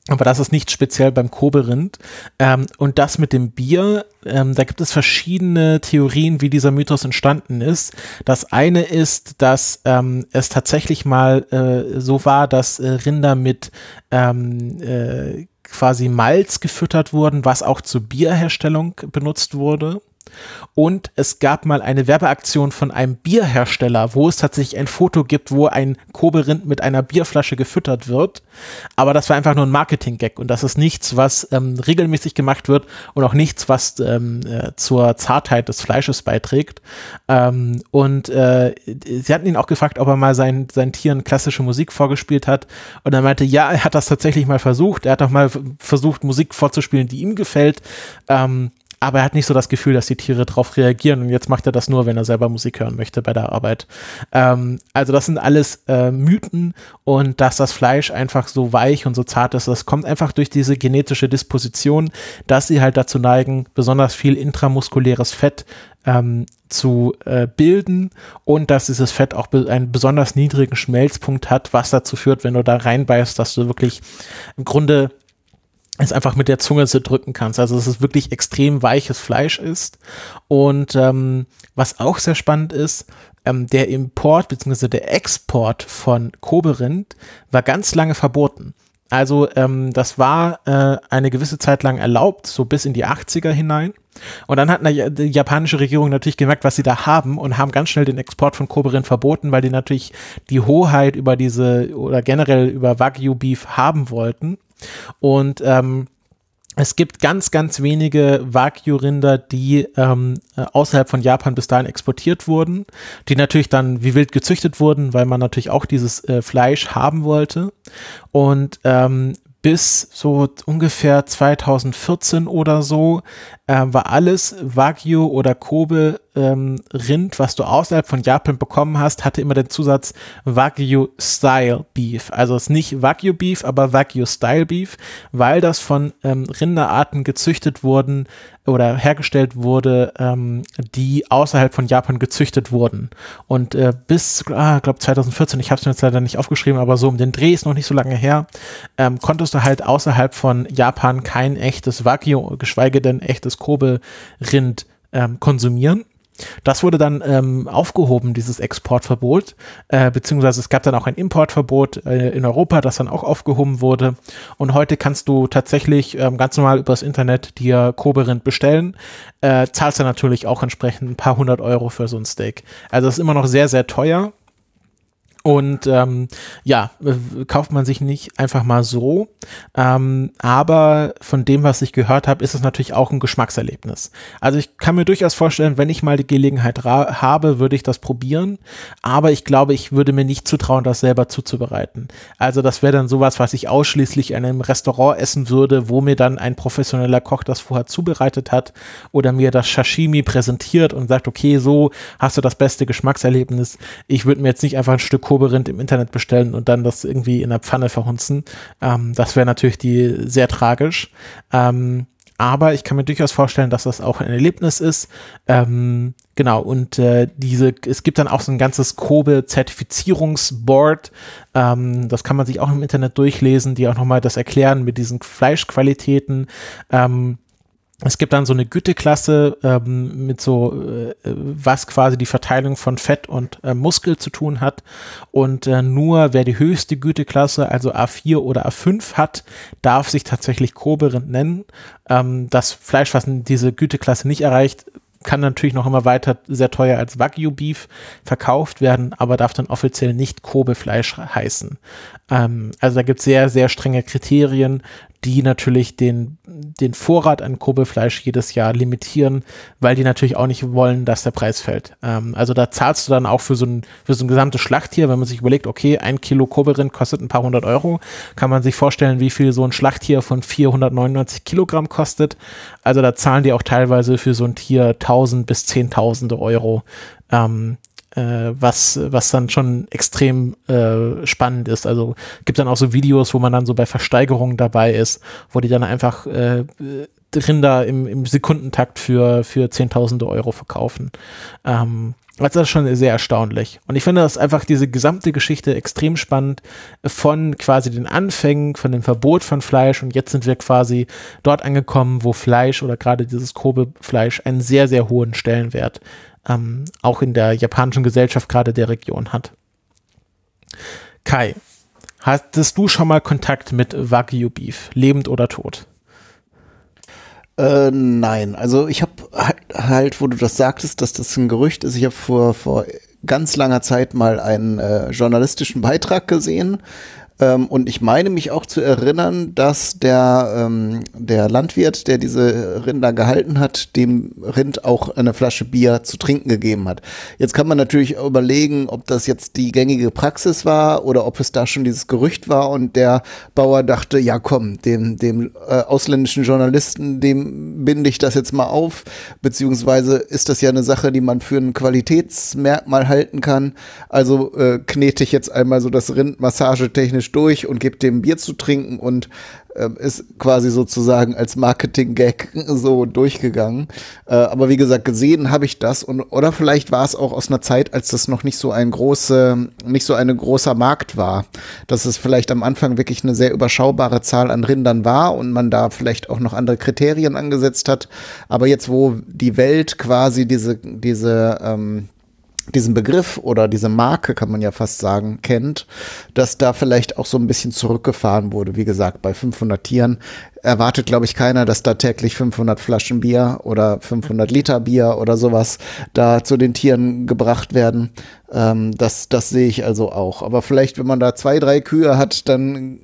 aber das ist nicht speziell beim Koberind. Ähm, und das mit dem Bier, ähm, da gibt es verschiedene Theorien, wie dieser Mythos entstanden ist. Das eine ist, dass ähm, es tatsächlich mal äh, so war, dass äh, Rinder mit ähm, äh, quasi Malz gefüttert wurden, was auch zur Bierherstellung benutzt wurde. Und es gab mal eine Werbeaktion von einem Bierhersteller, wo es tatsächlich ein Foto gibt, wo ein Koberind mit einer Bierflasche gefüttert wird. Aber das war einfach nur ein Marketing-Gag und das ist nichts, was ähm, regelmäßig gemacht wird und auch nichts, was ähm, äh, zur Zartheit des Fleisches beiträgt. Ähm, und äh, sie hatten ihn auch gefragt, ob er mal seinen, seinen Tieren klassische Musik vorgespielt hat. Und er meinte, ja, er hat das tatsächlich mal versucht. Er hat auch mal versucht, Musik vorzuspielen, die ihm gefällt. Ähm, aber er hat nicht so das Gefühl, dass die Tiere darauf reagieren. Und jetzt macht er das nur, wenn er selber Musik hören möchte bei der Arbeit. Ähm, also das sind alles äh, Mythen. Und dass das Fleisch einfach so weich und so zart ist, das kommt einfach durch diese genetische Disposition, dass sie halt dazu neigen, besonders viel intramuskuläres Fett ähm, zu äh, bilden. Und dass dieses Fett auch be einen besonders niedrigen Schmelzpunkt hat, was dazu führt, wenn du da reinbeißt, dass du wirklich im Grunde es einfach mit der Zunge zerdrücken kannst. Also dass es wirklich extrem weiches Fleisch ist. Und ähm, was auch sehr spannend ist, ähm, der Import bzw. der Export von Koberind war ganz lange verboten. Also ähm, das war äh, eine gewisse Zeit lang erlaubt, so bis in die 80er hinein. Und dann hat die japanische Regierung natürlich gemerkt, was sie da haben und haben ganz schnell den Export von Koberin verboten, weil die natürlich die Hoheit über diese oder generell über Wagyu Beef haben wollten. Und ähm, es gibt ganz, ganz wenige Wagyu-Rinder, die ähm, äh, außerhalb von Japan bis dahin exportiert wurden, die natürlich dann wie wild gezüchtet wurden, weil man natürlich auch dieses äh, Fleisch haben wollte. Und ähm, bis so ungefähr 2014 oder so äh, war alles Wagyu oder Kobe ähm, Rind, was du außerhalb von Japan bekommen hast, hatte immer den Zusatz Wagyu Style Beef. Also es ist nicht Wagyu Beef, aber Wagyu Style Beef, weil das von ähm, Rinderarten gezüchtet wurden oder hergestellt wurde, ähm, die außerhalb von Japan gezüchtet wurden. Und äh, bis, ah, glaube 2014, ich habe es mir jetzt leider nicht aufgeschrieben, aber so um den Dreh ist noch nicht so lange her, ähm, konntest du halt außerhalb von Japan kein echtes Wagyu, geschweige denn echtes Kobe-Rind ähm, konsumieren. Das wurde dann ähm, aufgehoben, dieses Exportverbot, äh, beziehungsweise es gab dann auch ein Importverbot äh, in Europa, das dann auch aufgehoben wurde. Und heute kannst du tatsächlich ähm, ganz normal übers Internet dir Koberind bestellen, äh, zahlst dann natürlich auch entsprechend ein paar hundert Euro für so ein Steak. Also das ist immer noch sehr, sehr teuer. Und ähm, ja, kauft man sich nicht einfach mal so. Ähm, aber von dem, was ich gehört habe, ist es natürlich auch ein Geschmackserlebnis. Also ich kann mir durchaus vorstellen, wenn ich mal die Gelegenheit habe, würde ich das probieren. Aber ich glaube, ich würde mir nicht zutrauen, das selber zuzubereiten. Also das wäre dann sowas, was ich ausschließlich in einem Restaurant essen würde, wo mir dann ein professioneller Koch das vorher zubereitet hat oder mir das Sashimi präsentiert und sagt, okay, so hast du das beste Geschmackserlebnis. Ich würde mir jetzt nicht einfach ein Stück Koberind im Internet bestellen und dann das irgendwie in der Pfanne verhunzen. Ähm, das wäre natürlich die sehr tragisch. Ähm, aber ich kann mir durchaus vorstellen, dass das auch ein Erlebnis ist. Ähm, genau, und äh, diese, es gibt dann auch so ein ganzes Kobe-Zertifizierungsboard. Ähm, das kann man sich auch im Internet durchlesen, die auch nochmal das erklären mit diesen Fleischqualitäten. Ähm, es gibt dann so eine Güteklasse ähm, mit so, äh, was quasi die Verteilung von Fett und äh, Muskel zu tun hat. Und äh, nur wer die höchste Güteklasse, also A4 oder A5 hat, darf sich tatsächlich Koberind nennen. Ähm, das Fleisch, was diese Güteklasse nicht erreicht, kann natürlich noch immer weiter sehr teuer als Wagyu Beef verkauft werden, aber darf dann offiziell nicht Kobe-Fleisch heißen. Ähm, also da gibt es sehr, sehr strenge Kriterien, die natürlich den, den Vorrat an Kobe-Fleisch jedes Jahr limitieren, weil die natürlich auch nicht wollen, dass der Preis fällt. Ähm, also da zahlst du dann auch für so ein, für so ein gesamtes Schlachttier, wenn man sich überlegt, okay, ein Kilo Kobe-Rind kostet ein paar hundert Euro, kann man sich vorstellen, wie viel so ein Schlachttier von 499 Kilogramm kostet. Also da zahlen die auch teilweise für so ein Tier 1000 bis 10.000 Euro. Ähm, äh, was, was dann schon extrem äh, spannend ist. Also gibt dann auch so Videos, wo man dann so bei Versteigerungen dabei ist, wo die dann einfach äh, Rinder im, im Sekundentakt für, für Zehntausende Euro verkaufen. Ähm, das ist schon sehr erstaunlich. Und ich finde das einfach diese gesamte Geschichte extrem spannend von quasi den Anfängen, von dem Verbot von Fleisch und jetzt sind wir quasi dort angekommen, wo Fleisch oder gerade dieses Kobe-Fleisch einen sehr, sehr hohen Stellenwert ähm, auch in der japanischen Gesellschaft gerade der Region hat. Kai, hattest du schon mal Kontakt mit Wagyu Beef, lebend oder tot? Äh, nein, also ich habe halt, wo du das sagtest, dass das ein Gerücht ist, ich habe vor, vor ganz langer Zeit mal einen äh, journalistischen Beitrag gesehen, ähm, und ich meine mich auch zu erinnern, dass der, ähm, der Landwirt, der diese Rinder gehalten hat, dem Rind auch eine Flasche Bier zu trinken gegeben hat. Jetzt kann man natürlich überlegen, ob das jetzt die gängige Praxis war oder ob es da schon dieses Gerücht war und der Bauer dachte, ja komm, dem, dem äh, ausländischen Journalisten, dem binde ich das jetzt mal auf, beziehungsweise ist das ja eine Sache, die man für ein Qualitätsmerkmal halten kann. Also äh, knete ich jetzt einmal so das Rind massagetechnisch durch und gibt dem Bier zu trinken und äh, ist quasi sozusagen als Marketing-Gag so durchgegangen. Äh, aber wie gesagt, gesehen habe ich das und oder vielleicht war es auch aus einer Zeit, als das noch nicht so ein große, nicht so ein großer Markt war, dass es vielleicht am Anfang wirklich eine sehr überschaubare Zahl an Rindern war und man da vielleicht auch noch andere Kriterien angesetzt hat. Aber jetzt, wo die Welt quasi diese diese ähm, diesen Begriff oder diese Marke, kann man ja fast sagen, kennt, dass da vielleicht auch so ein bisschen zurückgefahren wurde. Wie gesagt, bei 500 Tieren erwartet, glaube ich, keiner, dass da täglich 500 Flaschen Bier oder 500 Liter Bier oder sowas da zu den Tieren gebracht werden. Ähm, das, das sehe ich also auch. Aber vielleicht, wenn man da zwei, drei Kühe hat, dann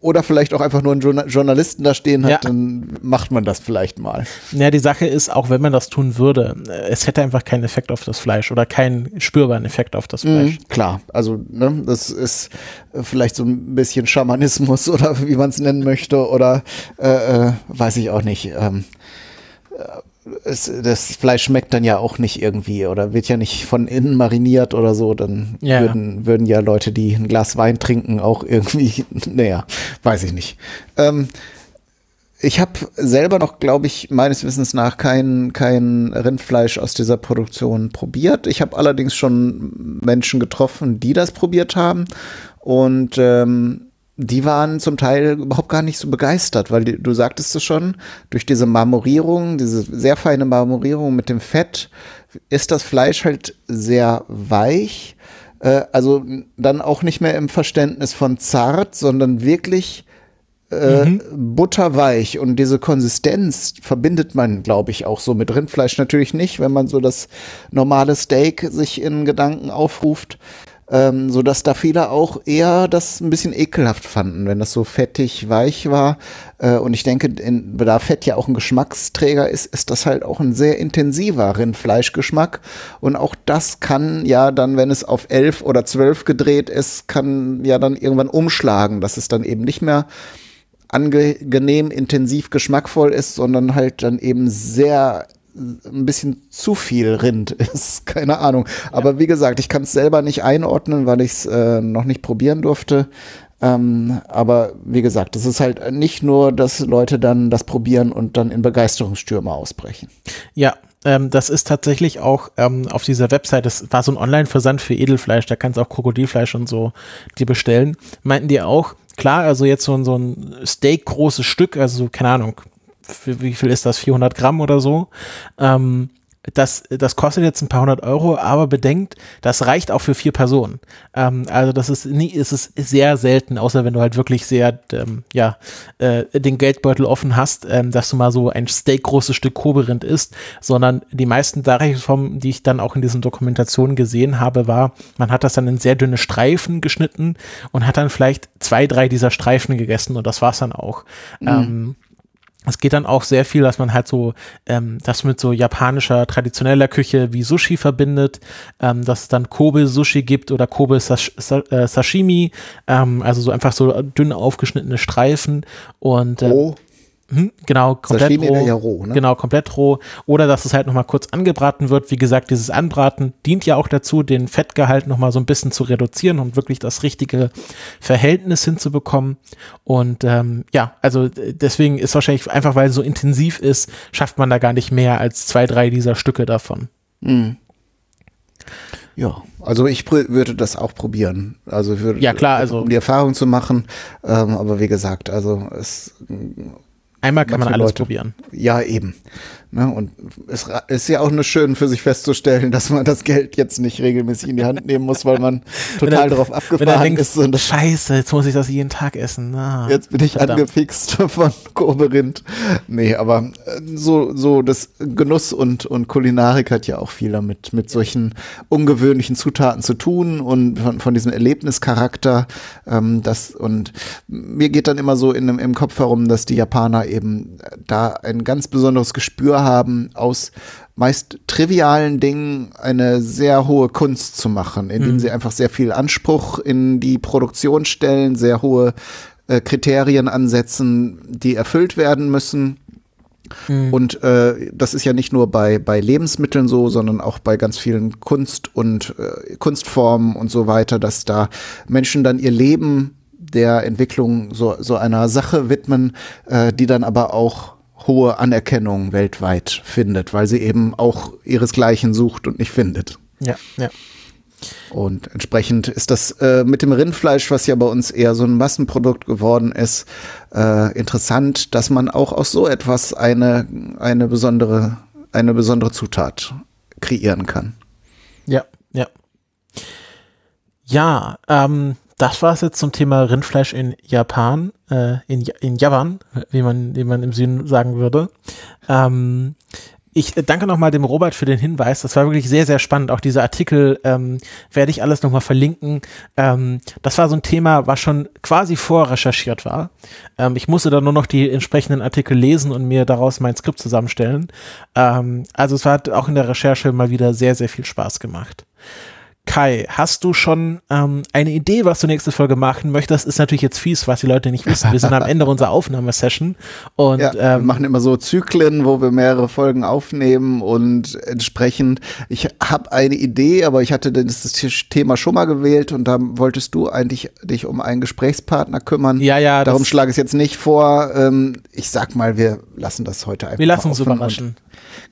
oder vielleicht auch einfach nur einen Journalisten da stehen hat, ja. dann macht man das vielleicht mal. Ja, die Sache ist, auch wenn man das tun würde, es hätte einfach keinen Effekt auf das Fleisch oder keinen spürbaren Effekt auf das Fleisch. Mhm, klar, also ne, das ist vielleicht so ein bisschen Schamanismus oder wie man es nennen möchte oder äh, äh, weiß ich auch nicht. Ähm, es, das Fleisch schmeckt dann ja auch nicht irgendwie oder wird ja nicht von innen mariniert oder so, dann ja. würden, würden ja Leute, die ein Glas Wein trinken, auch irgendwie, naja, weiß ich nicht. Ähm, ich habe selber noch, glaube ich, meines Wissens nach kein, kein Rindfleisch aus dieser Produktion probiert. Ich habe allerdings schon Menschen getroffen, die das probiert haben. Und ähm, die waren zum Teil überhaupt gar nicht so begeistert, weil die, du sagtest es schon, durch diese Marmorierung, diese sehr feine Marmorierung mit dem Fett, ist das Fleisch halt sehr weich. Äh, also dann auch nicht mehr im Verständnis von zart, sondern wirklich äh, mhm. butterweich. Und diese Konsistenz verbindet man, glaube ich, auch so mit Rindfleisch natürlich nicht, wenn man so das normale Steak sich in Gedanken aufruft ähm, so dass da viele auch eher das ein bisschen ekelhaft fanden, wenn das so fettig weich war. Äh, und ich denke, in, da Fett ja auch ein Geschmacksträger ist, ist das halt auch ein sehr intensiver Rindfleischgeschmack. Und auch das kann ja dann, wenn es auf elf oder zwölf gedreht ist, kann ja dann irgendwann umschlagen, dass es dann eben nicht mehr angenehm, intensiv, geschmackvoll ist, sondern halt dann eben sehr ein bisschen zu viel Rind ist. Keine Ahnung. Aber wie gesagt, ich kann es selber nicht einordnen, weil ich es äh, noch nicht probieren durfte. Ähm, aber wie gesagt, es ist halt nicht nur, dass Leute dann das probieren und dann in Begeisterungsstürme ausbrechen. Ja, ähm, das ist tatsächlich auch ähm, auf dieser Website, das war so ein Online-Versand für Edelfleisch, da kannst du auch Krokodilfleisch und so die bestellen. Meinten die auch, klar, also jetzt so, so ein Steak großes Stück, also keine Ahnung, wie viel ist das, 400 Gramm oder so, ähm, das, das kostet jetzt ein paar hundert Euro, aber bedenkt, das reicht auch für vier Personen. Ähm, also das ist nie, ist es sehr selten, außer wenn du halt wirklich sehr, ähm, ja, äh, den Geldbeutel offen hast, ähm, dass du mal so ein steakgroßes Stück Koberind isst, sondern die meisten Darreichungsformen, die ich dann auch in diesen Dokumentationen gesehen habe, war, man hat das dann in sehr dünne Streifen geschnitten und hat dann vielleicht zwei, drei dieser Streifen gegessen und das war's dann auch. Mhm. Es geht dann auch sehr viel, dass man halt so ähm, das mit so japanischer traditioneller Küche wie Sushi verbindet, ähm, dass es dann Kobe Sushi gibt oder Kobe Sash äh, Sashimi, ähm, also so einfach so dünn aufgeschnittene Streifen und ähm, oh. Hm, genau, komplett Sashimi roh. Ja roh ne? Genau, komplett roh. Oder dass es halt nochmal kurz angebraten wird. Wie gesagt, dieses Anbraten dient ja auch dazu, den Fettgehalt nochmal so ein bisschen zu reduzieren und wirklich das richtige Verhältnis hinzubekommen. Und ähm, ja, also deswegen ist wahrscheinlich einfach, weil es so intensiv ist, schafft man da gar nicht mehr als zwei, drei dieser Stücke davon. Mhm. Ja, also ich würde das auch probieren. Also würde, ja klar, also um die Erfahrung zu machen. Ähm, aber wie gesagt, also es Einmal kann man alles Leute. probieren. Ja, eben. Ne? Und es ist ja auch nur schön für sich festzustellen, dass man das Geld jetzt nicht regelmäßig in die Hand nehmen muss, weil man total er, darauf abgefahren denkt, ist. Und Scheiße, jetzt muss ich das jeden Tag essen. Ah, jetzt bin ich verdammt. angefixt von Koberind. Nee, aber äh, so, so das Genuss und, und Kulinarik hat ja auch viel damit, mit solchen ungewöhnlichen Zutaten zu tun und von, von diesem Erlebnischarakter. Ähm, das, und mir geht dann immer so in, im Kopf herum, dass die Japaner eben da ein ganz besonderes Gespür haben, aus meist trivialen Dingen eine sehr hohe Kunst zu machen, indem mhm. sie einfach sehr viel Anspruch in die Produktion stellen, sehr hohe äh, Kriterien ansetzen, die erfüllt werden müssen. Mhm. Und äh, das ist ja nicht nur bei, bei Lebensmitteln so, sondern auch bei ganz vielen Kunst- und äh, Kunstformen und so weiter, dass da Menschen dann ihr Leben der Entwicklung so, so einer Sache widmen, äh, die dann aber auch hohe Anerkennung weltweit findet, weil sie eben auch ihresgleichen sucht und nicht findet. Ja, ja. Und entsprechend ist das äh, mit dem Rindfleisch, was ja bei uns eher so ein Massenprodukt geworden ist, äh, interessant, dass man auch aus so etwas eine, eine, besondere, eine besondere Zutat kreieren kann. Ja, ja. Ja, ähm, das war es jetzt zum Thema Rindfleisch in Japan, äh, in, in Japan, wie man, wie man im Süden sagen würde. Ähm, ich danke nochmal dem Robert für den Hinweis. Das war wirklich sehr, sehr spannend. Auch diese Artikel ähm, werde ich alles nochmal verlinken. Ähm, das war so ein Thema, was schon quasi vorrecherchiert war. Ähm, ich musste dann nur noch die entsprechenden Artikel lesen und mir daraus mein Skript zusammenstellen. Ähm, also es hat auch in der Recherche mal wieder sehr, sehr viel Spaß gemacht. Kai, hast du schon ähm, eine Idee, was du nächste Folge machen möchtest? Ist natürlich jetzt fies, was die Leute nicht wissen. Wir sind am Ende unserer Aufnahmesession und ja, ähm, wir machen immer so Zyklen, wo wir mehrere Folgen aufnehmen und entsprechend. Ich habe eine Idee, aber ich hatte das Thema schon mal gewählt und da wolltest du eigentlich dich um einen Gesprächspartner kümmern. Ja, ja. Darum schlage ich es jetzt nicht vor. Ähm, ich sag mal, wir lassen das heute einfach. Wir lassen uns überraschen.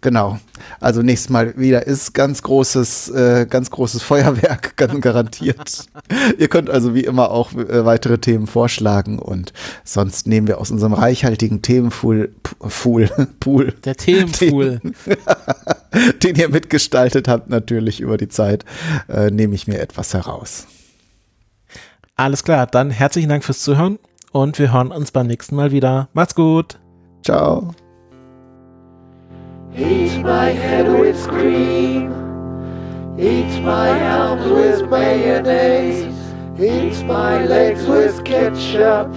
Genau. Also nächstes Mal wieder ist ganz großes, äh, ganz großes Feuerwerk, ganz garantiert. Ihr könnt also wie immer auch äh, weitere Themen vorschlagen und sonst nehmen wir aus unserem reichhaltigen Themenpool, Pool, Pool. Der Themenpool. Den, den ihr mitgestaltet habt natürlich über die Zeit, äh, nehme ich mir etwas heraus. Alles klar, dann herzlichen Dank fürs Zuhören und wir hören uns beim nächsten Mal wieder. Macht's gut. Ciao. Eat my head with cream. Eat my arms with mayonnaise. Eat my legs with ketchup.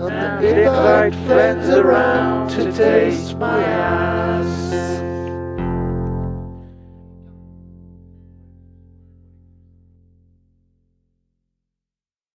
And invite friends around to taste my ass.